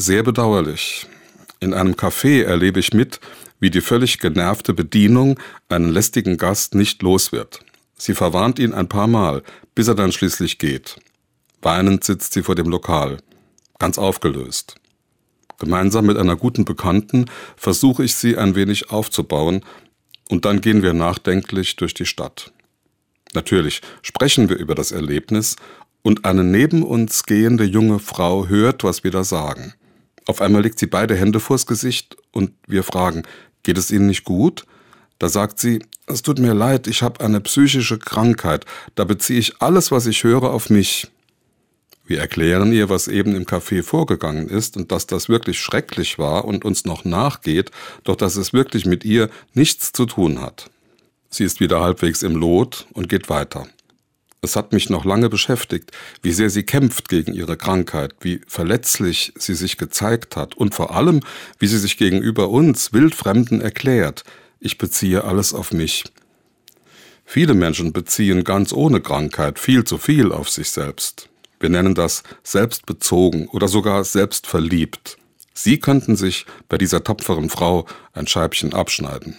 sehr bedauerlich. In einem Café erlebe ich mit, wie die völlig genervte Bedienung einen lästigen Gast nicht los wird. Sie verwarnt ihn ein paar Mal, bis er dann schließlich geht. Weinend sitzt sie vor dem Lokal, ganz aufgelöst. Gemeinsam mit einer guten Bekannten versuche ich sie ein wenig aufzubauen, und dann gehen wir nachdenklich durch die Stadt. Natürlich sprechen wir über das Erlebnis, und eine neben uns gehende junge Frau hört, was wir da sagen. Auf einmal legt sie beide Hände vors Gesicht und wir fragen, geht es Ihnen nicht gut? Da sagt sie, es tut mir leid, ich habe eine psychische Krankheit, da beziehe ich alles, was ich höre, auf mich. Wir erklären ihr, was eben im Café vorgegangen ist und dass das wirklich schrecklich war und uns noch nachgeht, doch dass es wirklich mit ihr nichts zu tun hat. Sie ist wieder halbwegs im Lot und geht weiter. Es hat mich noch lange beschäftigt, wie sehr sie kämpft gegen ihre Krankheit, wie verletzlich sie sich gezeigt hat und vor allem, wie sie sich gegenüber uns Wildfremden erklärt. Ich beziehe alles auf mich. Viele Menschen beziehen ganz ohne Krankheit viel zu viel auf sich selbst. Wir nennen das selbstbezogen oder sogar selbstverliebt. Sie könnten sich bei dieser tapferen Frau ein Scheibchen abschneiden.